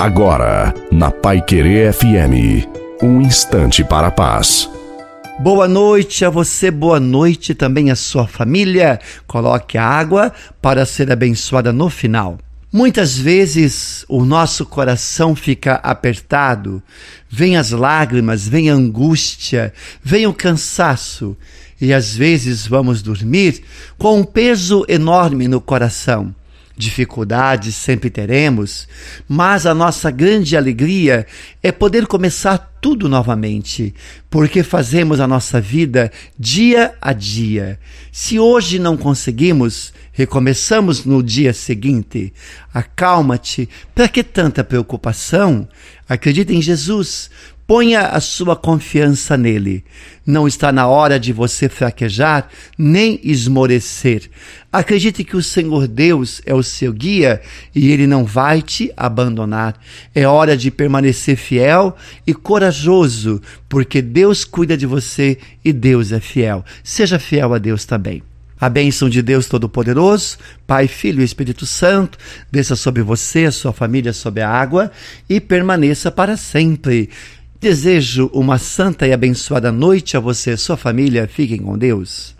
Agora, na Pai Querer FM, um instante para a paz. Boa noite a você, boa noite também à sua família. Coloque a água para ser abençoada no final. Muitas vezes o nosso coração fica apertado, vem as lágrimas, vem a angústia, vem o cansaço, e às vezes vamos dormir com um peso enorme no coração. Dificuldades sempre teremos, mas a nossa grande alegria é poder começar tudo novamente, porque fazemos a nossa vida dia a dia. Se hoje não conseguimos, recomeçamos no dia seguinte. Acalma-te, para que tanta preocupação? Acredita em Jesus, Ponha a sua confiança nele. Não está na hora de você fraquejar nem esmorecer. Acredite que o Senhor Deus é o seu guia e ele não vai te abandonar. É hora de permanecer fiel e corajoso, porque Deus cuida de você e Deus é fiel. Seja fiel a Deus também. A bênção de Deus Todo-Poderoso, Pai, Filho e Espírito Santo, desça sobre você, sua família, sobre a água e permaneça para sempre. Desejo uma santa e abençoada noite a você e sua família. Fiquem com Deus.